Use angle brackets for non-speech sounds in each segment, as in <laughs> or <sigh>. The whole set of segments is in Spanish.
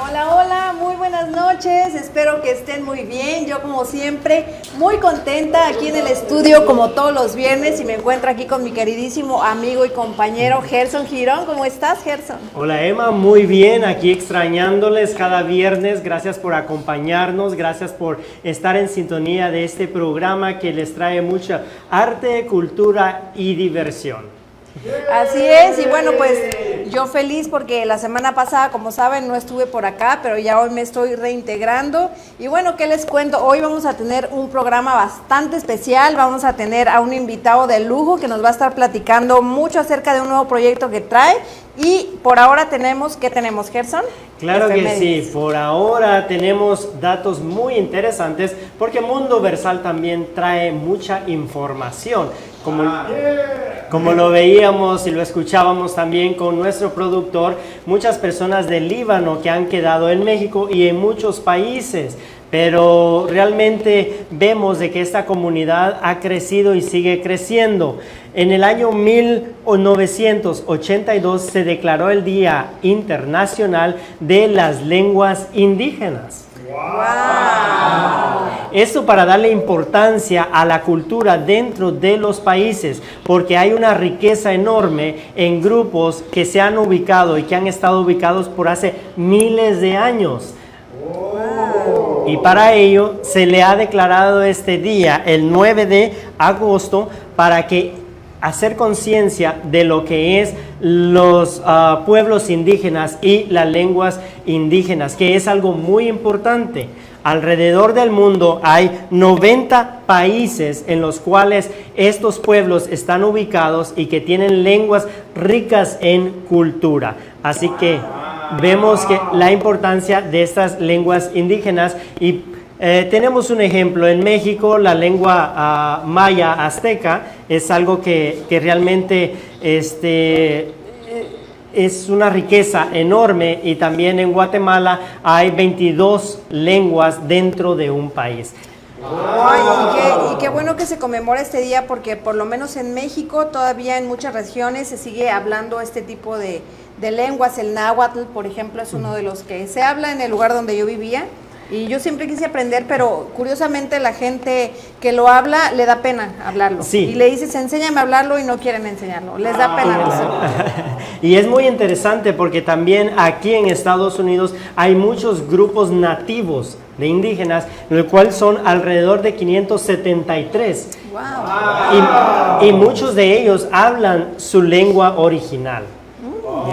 Hola, hola, muy buenas noches. Espero que estén muy bien. Yo como siempre, muy contenta aquí en el estudio como todos los viernes y me encuentro aquí con mi queridísimo amigo y compañero Gerson Girón. ¿Cómo estás, Gerson? Hola Emma, muy bien, aquí extrañándoles cada viernes. Gracias por acompañarnos, gracias por estar en sintonía de este programa que les trae mucha arte, cultura y diversión. Así es, y bueno, pues yo feliz porque la semana pasada, como saben, no estuve por acá, pero ya hoy me estoy reintegrando. Y bueno, ¿qué les cuento? Hoy vamos a tener un programa bastante especial, vamos a tener a un invitado de lujo que nos va a estar platicando mucho acerca de un nuevo proyecto que trae. Y por ahora tenemos, ¿qué tenemos, Gerson? Claro que sí, por ahora tenemos datos muy interesantes porque Mundo Versal también trae mucha información. Como, lo veíamos y lo escuchábamos también con nuestro productor, muchas personas del Líbano que han quedado en México y en muchos países pero realmente vemos de que esta comunidad ha crecido y sigue creciendo. En el año 1982 se declaró el Día Internacional de las Lenguas Indígenas. Esto para darle importancia a la cultura dentro de los países, porque hay una riqueza enorme en grupos que se han ubicado y que han estado ubicados por hace miles de años. Y para ello se le ha declarado este día, el 9 de agosto, para que hacer conciencia de lo que es los ah, pueblos indígenas y las lenguas indígenas, que es algo muy importante. Alrededor del mundo hay 90 países en los cuales estos pueblos están ubicados y que tienen lenguas ricas en cultura. Así que vemos que la importancia de estas lenguas indígenas y eh, tenemos un ejemplo en México, la lengua ah, maya azteca es algo que, realmente este, es una riqueza enorme y también en Guatemala hay 22 lenguas dentro de un país. y, qué, bueno que se conmemora este día porque por lo menos en México todavía en muchas regiones se sigue hablando este tipo de lenguas. El náhuatl, por ejemplo, es uno de los que se habla en el lugar donde yo vivía. Y yo siempre quise aprender, pero curiosamente la gente que lo habla le da pena hablarlo. Y le dices, enséñame a hablarlo y no quieren enseñarlo. Les da pena. <laughs> y es muy interesante porque también aquí en Estados Unidos hay muchos grupos nativos de indígenas, el cual son alrededor de 573. Wow. Y, y muchos de ellos hablan su lengua original.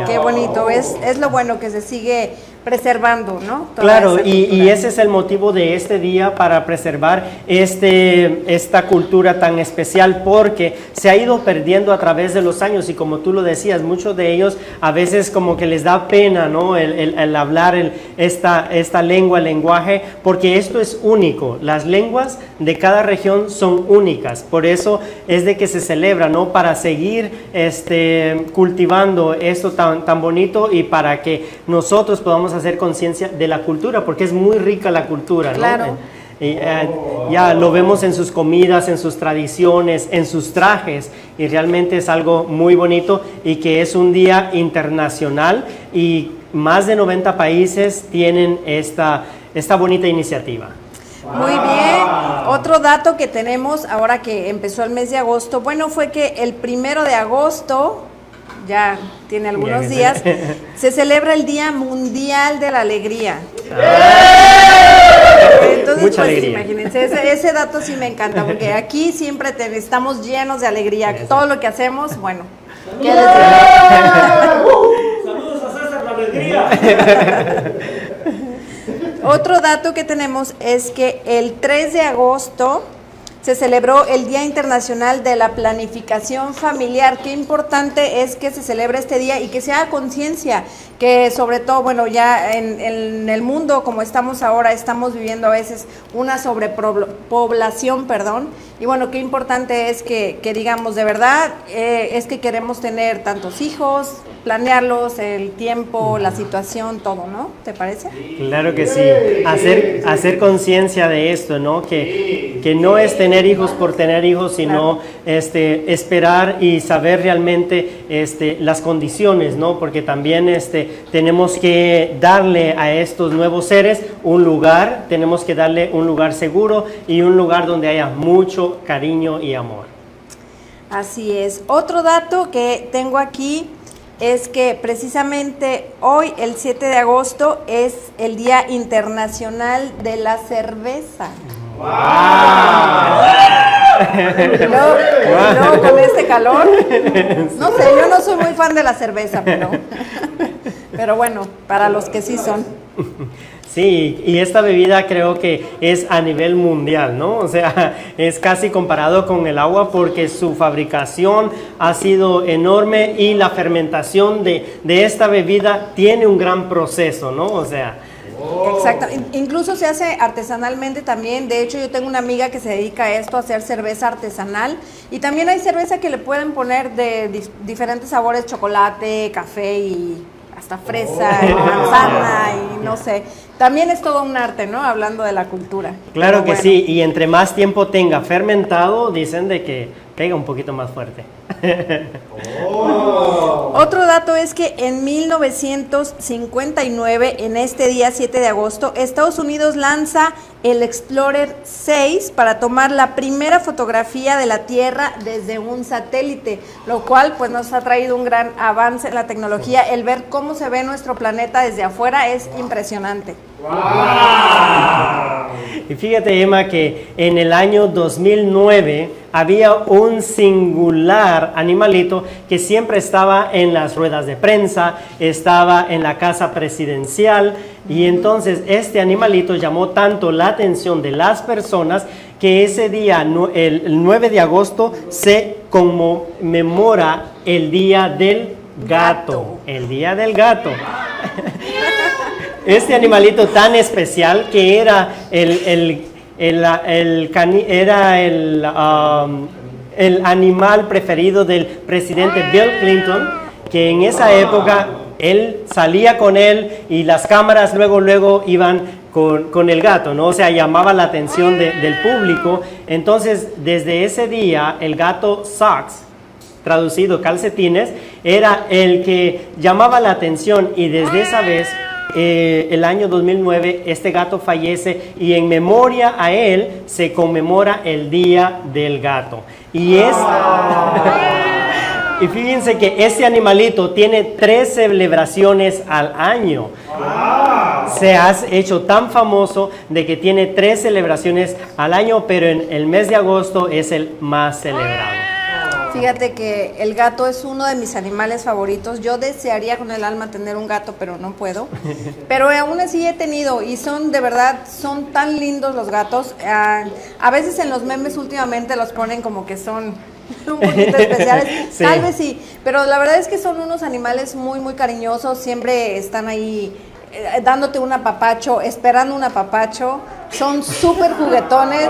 Qué bonito, es, es lo bueno que se sigue preservando, ¿no? claro, y, ese es el motivo de este día para preservar este, esta cultura tan especial porque se ha ido perdiendo a través de los años y como tú lo decías, muchos de ellos a veces como que les da pena, ¿no? El, hablar esta, esta lengua, el lenguaje, porque esto es único. Las lenguas de cada región son únicas, por eso es de que se celebra, ¿no? Para seguir este, cultivando esto tan, tan bonito y para que nosotros podamos hacer conciencia de la cultura, porque es muy rica la cultura, ¿no? Y, eh, ya lo vemos en sus comidas, en sus tradiciones, en sus trajes, y realmente es algo muy bonito y que es un día internacional y más de 90 países tienen esta, esta bonita iniciativa. Muy bien. Otro dato que tenemos ahora que empezó el mes de agosto, bueno, fue que el primero de agosto ya tiene algunos días, <laughs> se celebra el Día Mundial de la Alegría. Entonces, Mucha pues alegría. imagínense, ese, dato sí me encanta, porque <laughs> aquí siempre estamos llenos de alegría. Todo lo que hacemos, bueno. <laughs> Saludos a César la alegría. Otro dato que tenemos es que el 3 de agosto se celebró el Día Internacional de la Planificación Familiar. Qué importante es que se celebre este día y que se haga conciencia, que sobre todo, bueno, ya en, el mundo como estamos ahora, estamos viviendo a veces una sobrepoblación, perdón, y bueno, qué importante es que, digamos, de verdad, eh, es que queremos tener tantos hijos, planearlos, el tiempo, la situación, todo, ¿no? ¿Te parece? Claro que sí. Hacer, hacer conciencia de esto, ¿no? Que, que no es tener hijos por tener hijos, sino este, esperar y saber realmente este, las condiciones, ¿no? Porque también este, tenemos que darle a estos nuevos seres un lugar, tenemos que darle un lugar seguro y un lugar donde haya mucho cariño y amor. Así es. Otro dato que tengo aquí es que precisamente hoy, el 7 de agosto, es el Día Internacional de la Cerveza. ¡Wow! Y con este calor, <laughs> no sé, yo no soy muy fan de la cerveza, pero, pero bueno, para los que sí son. Sí, y esta bebida creo que es a nivel mundial, ¿no? O sea, es casi comparado con el agua porque su fabricación ha sido enorme y la fermentación de, esta bebida tiene un gran proceso, ¿no? O sea... Exacto, incluso se hace artesanalmente también, de hecho yo tengo una amiga que se dedica a esto, a hacer cerveza artesanal. Y también hay cerveza que le pueden poner de diferentes sabores, chocolate, café y hasta fresa y manzana y no sé. También es todo un arte, ¿no? Hablando de la cultura. Claro que sí, y entre más tiempo tenga fermentado, dicen de que pega un poquito más fuerte. Oh. Otro dato es que en 1959, en este día 7 de agosto, Estados Unidos lanza el Explorer 6 para tomar la primera fotografía de la Tierra desde un satélite, lo cual pues nos ha traído un gran avance en la tecnología. El ver cómo se ve nuestro planeta desde afuera es impresionante. Y fíjate, Emma, que en el año 2009 había un singular animalito que siempre estaba en las ruedas de prensa, estaba en la casa presidencial, y entonces este animalito llamó tanto la atención de las personas que ese día, el 9 de agosto, se conmemora el Día del Gato. El Día del Gato. Este animalito tan especial que era el, era el, um, el animal preferido del presidente Bill Clinton, que en esa época él salía con él y las cámaras luego, luego iban con, el gato, ¿no? O sea, llamaba la atención del público. Entonces, desde ese día, el gato Socks, traducido calcetines, era el que llamaba la atención y desde esa vez eh, el año 2009 este gato fallece y en memoria a él se conmemora el Día del Gato. Y es... <laughs> y fíjense que este animalito tiene tres celebraciones al año. Se ha hecho tan famoso de que tiene tres celebraciones al año, pero en el mes de agosto es el más celebrado. Fíjate que el gato es uno de mis animales favoritos. Yo desearía con el alma tener un gato, pero no puedo. <laughs> Pero aún así he tenido y son de verdad, son tan lindos los gatos. Ah, a veces en los memes últimamente los ponen como que son <laughs> un poquito especiales. <laughs> Tal vez sí, pero la verdad es que son unos animales muy, muy cariñosos. Siempre están ahí eh, dándote un apapacho, esperando un apapacho. Son súper juguetones.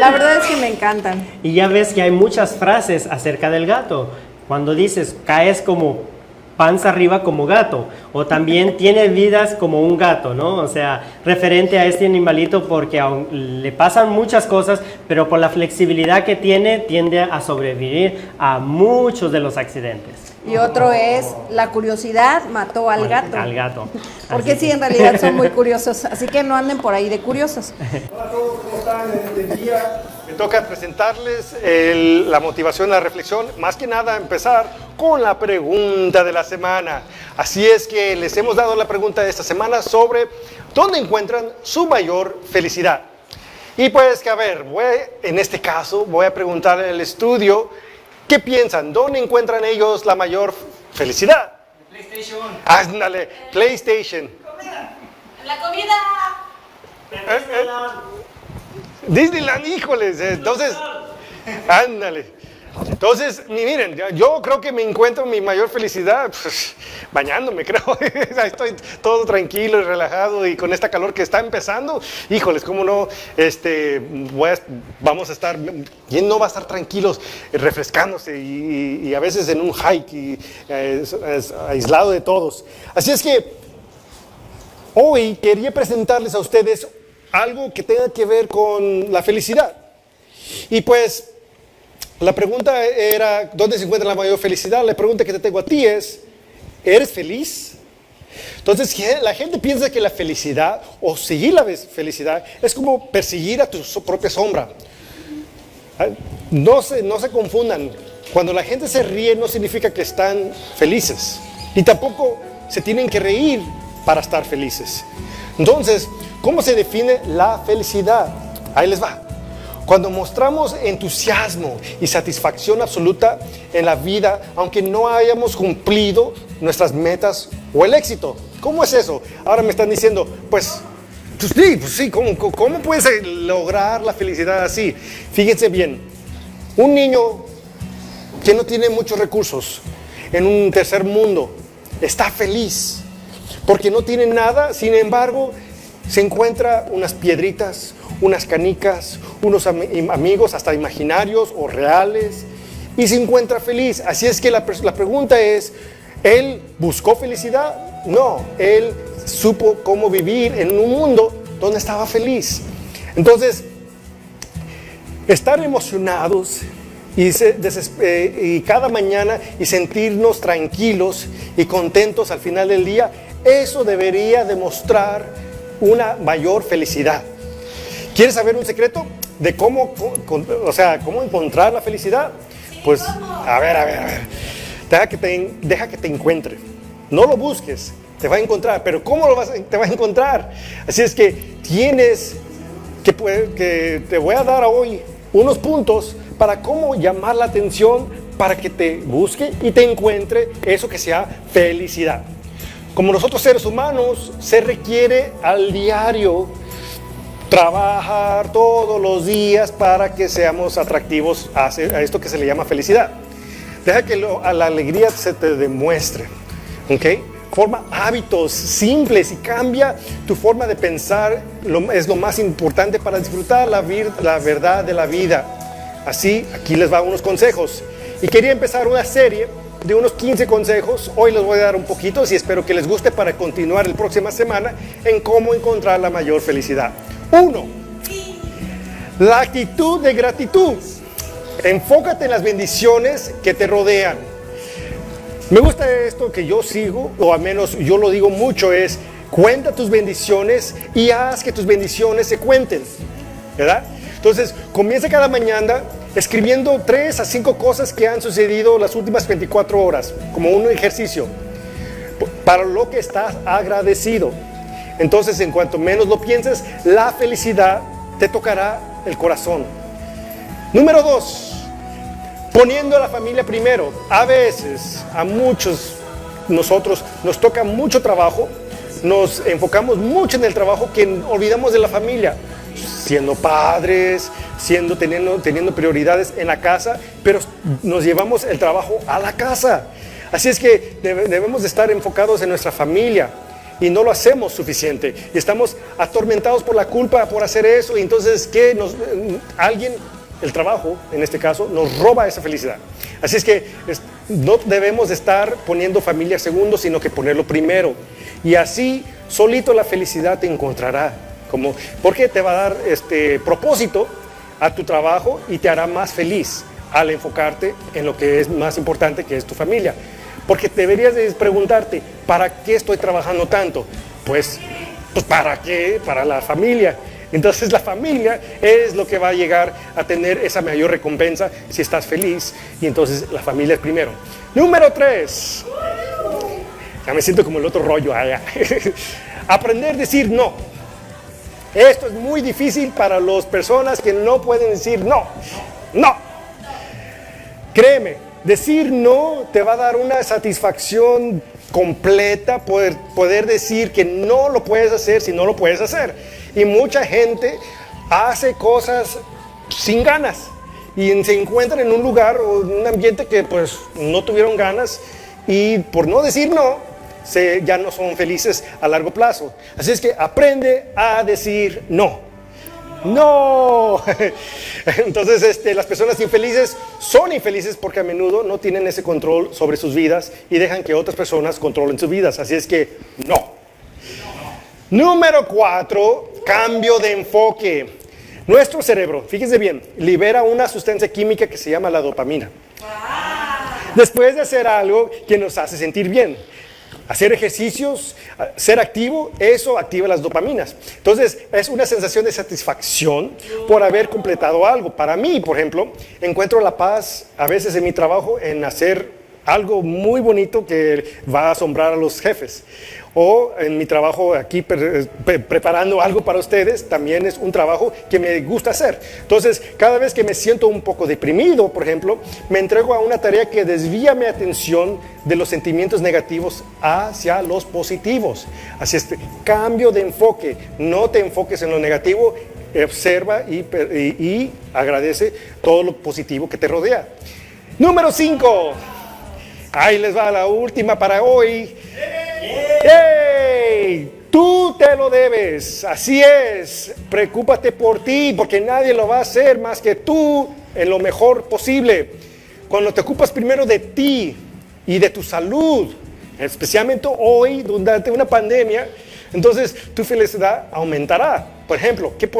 La verdad es que me encantan. Y ya ves que hay muchas frases acerca del gato. Cuando dices, caes como panza arriba como gato, o también <laughs> tiene vidas como un gato, ¿no? O sea, referente a este animalito porque aún le pasan muchas cosas, pero por la flexibilidad que tiene, tiende a sobrevivir a muchos de los accidentes. Y otro es la curiosidad mató al gato. Al gato. Porque sí, en realidad son muy <laughs> curiosos. Así que no anden por ahí de curiosos. Hola a todos, ¿cómo están este día? Me toca presentarles la motivación, la reflexión. Más que nada empezar con la pregunta de la semana. Así es que les hemos dado la pregunta de esta semana sobre dónde encuentran su mayor felicidad. Y pues que a ver, voy, en este caso voy a preguntarle al estudio ¿Qué piensan? ¿Dónde encuentran ellos la mayor felicidad? PlayStation. Ándale, PlayStation. Comida. La comida. ¿Eh? ¿Eh? Disneyland, híjoles. Entonces, ándale. Entonces, miren, yo creo que me encuentro mi mayor felicidad pues, <laughs> bañándome, <laughs> creo. Estoy todo tranquilo y relajado y con esta calor que está empezando. Híjoles, cómo no, este, vamos a estar, ¿quién no va a estar tranquilos, refrescándose y, a veces en un hike y aislado de todos? Así es que hoy quería presentarles a ustedes algo que tenga que ver con la felicidad. Y pues la pregunta era, ¿dónde se encuentra la mayor felicidad? La pregunta que te tengo a ti es, ¿eres feliz? Entonces, la gente piensa que la felicidad o seguir la felicidad es como perseguir a tu propia sombra. No se, no se confundan. Cuando la gente se ríe no significa que están felices. Y tampoco se tienen que reír para estar felices. Entonces, ¿cómo se define la felicidad? Ahí les va. Cuando mostramos entusiasmo y satisfacción absoluta en la vida, aunque no hayamos cumplido nuestras metas o el éxito. ¿Cómo es eso? Ahora me están diciendo, pues, pues sí, pues sí, ¿cómo, cómo puedes lograr la felicidad así? Fíjense bien, un niño que no tiene muchos recursos en un tercer mundo está feliz porque no tiene nada, sin embargo, se encuentra unas piedritas, unas canicas, unos amigos hasta imaginarios o reales y se encuentra feliz. Así es que la, la pregunta es, ¿él buscó felicidad? No, él supo cómo vivir en un mundo donde estaba feliz. Entonces, estar emocionados y, eh, y, cada mañana y sentirnos tranquilos y contentos al final del día, eso debería demostrar una mayor felicidad. ¿Quieres saber un secreto de cómo, o sea, cómo encontrar la felicidad? Pues, a ver, a ver, a ver. Deja que te, deja que te encuentre. No lo busques, te va a encontrar. Pero ¿cómo lo vas, te va a encontrar? Así es que tienes que, que te voy a dar hoy unos puntos para cómo llamar la atención para que te busque y te encuentre eso que sea felicidad. Como nosotros seres humanos, se requiere al diario trabajar todos los días para que seamos atractivos a, esto que se le llama felicidad. Deja que a la alegría se te demuestre. ¿Ok? Forma hábitos simples y cambia tu forma de pensar. es lo más importante para disfrutar la, la verdad de la vida. Así, aquí les va unos consejos. Y quería empezar una serie de unos 15 consejos. Hoy les voy a dar un poquito y espero que les guste para continuar la próxima semana en cómo encontrar la mayor felicidad. Uno, la actitud de gratitud. Enfócate en las bendiciones que te rodean. Me gusta esto que yo sigo, o al menos yo lo digo mucho, es cuenta tus bendiciones y haz que tus bendiciones se cuenten. ¿Verdad? Entonces, comienza cada mañana escribiendo tres a cinco cosas que han sucedido las últimas 24 horas, como un ejercicio, para lo que estás agradecido. Entonces, en cuanto menos lo pienses, la felicidad te tocará el corazón. Número dos, poniendo a la familia primero. A veces, a muchos nosotros nos toca mucho trabajo, nos enfocamos mucho en el trabajo que olvidamos de la familia, siendo padres, siendo teniendo, teniendo prioridades en la casa, pero nos llevamos el trabajo a la casa. Así es que debemos de estar enfocados en nuestra familia y no lo hacemos suficiente. Y estamos atormentados por la culpa por hacer eso. Y entonces, ¿qué? Nos, alguien, el trabajo en este caso, nos roba esa felicidad. Así es que no debemos estar poniendo familia segundo, sino que ponerlo primero. Y así, solito la felicidad te encontrará. Como, porque te va a dar este propósito a tu trabajo y te hará más feliz al enfocarte en lo que es más importante, que es tu familia. Porque deberías de preguntarte, ¿para qué estoy trabajando tanto? Pues, pues ¿para qué? Para la familia. Entonces la familia es lo que va a llegar a tener esa mayor recompensa si estás feliz. Y entonces la familia es primero. Número tres. Ya me siento como el otro rollo. <laughs> Aprender a decir no. Esto es muy difícil para las personas que no pueden decir no. No. Créeme, Decir no te va a dar una satisfacción completa, poder, poder decir que no lo puedes hacer si no lo puedes hacer. Y mucha gente hace cosas sin ganas. y se encuentran en un lugar o un ambiente que pues no tuvieron ganas y por no decir no, se, ya no son felices a largo plazo. Así es que aprende a decir no. No. <laughs> Entonces, este, las personas infelices son infelices porque a menudo no tienen ese control sobre sus vidas y dejan que otras personas controlen sus vidas. Así es que no. Número cuatro, cambio de enfoque. Nuestro cerebro, fíjese bien, libera una sustancia química que se llama la dopamina. Después de hacer algo que nos hace sentir bien. Hacer ejercicios, ser activo, eso activa las dopaminas. Entonces, es una sensación de satisfacción por haber completado algo. Para mí, por ejemplo, encuentro la paz a veces en mi trabajo en hacer algo muy bonito que va a asombrar a los jefes o en mi trabajo aquí preparando algo para ustedes, también es un trabajo que me gusta hacer. Entonces, cada vez que me siento un poco deprimido, por ejemplo, me entrego a una tarea que desvía mi atención de los sentimientos negativos hacia los positivos. Así es, cambio de enfoque, no te enfoques en lo negativo, observa y, y agradece todo lo positivo que te rodea. Número 5. Ahí les va la última para hoy. ¡Hey! Tú te lo debes, así es. Preocúpate por ti, porque nadie lo va a hacer más que tú en lo mejor posible. Cuando te ocupas primero de ti y de tu salud, especialmente hoy, durante una pandemia, entonces tu felicidad aumentará. Por ejemplo, ¿qué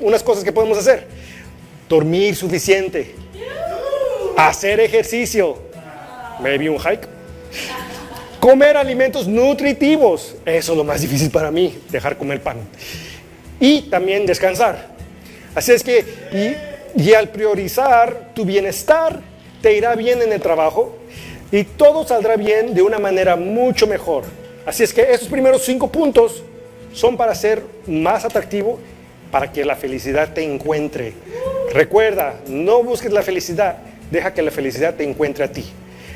unas cosas que podemos hacer? Dormir suficiente, hacer ejercicio, maybe un hike Comer alimentos nutritivos. Eso es lo más difícil para mí, dejar comer pan. Y también descansar. Así es que, y, al priorizar tu bienestar, te irá bien en el trabajo y todo saldrá bien de una manera mucho mejor. Así es que esos primeros cinco puntos son para ser más atractivo, para que la felicidad te encuentre. Recuerda, no busques la felicidad, deja que la felicidad te encuentre a ti.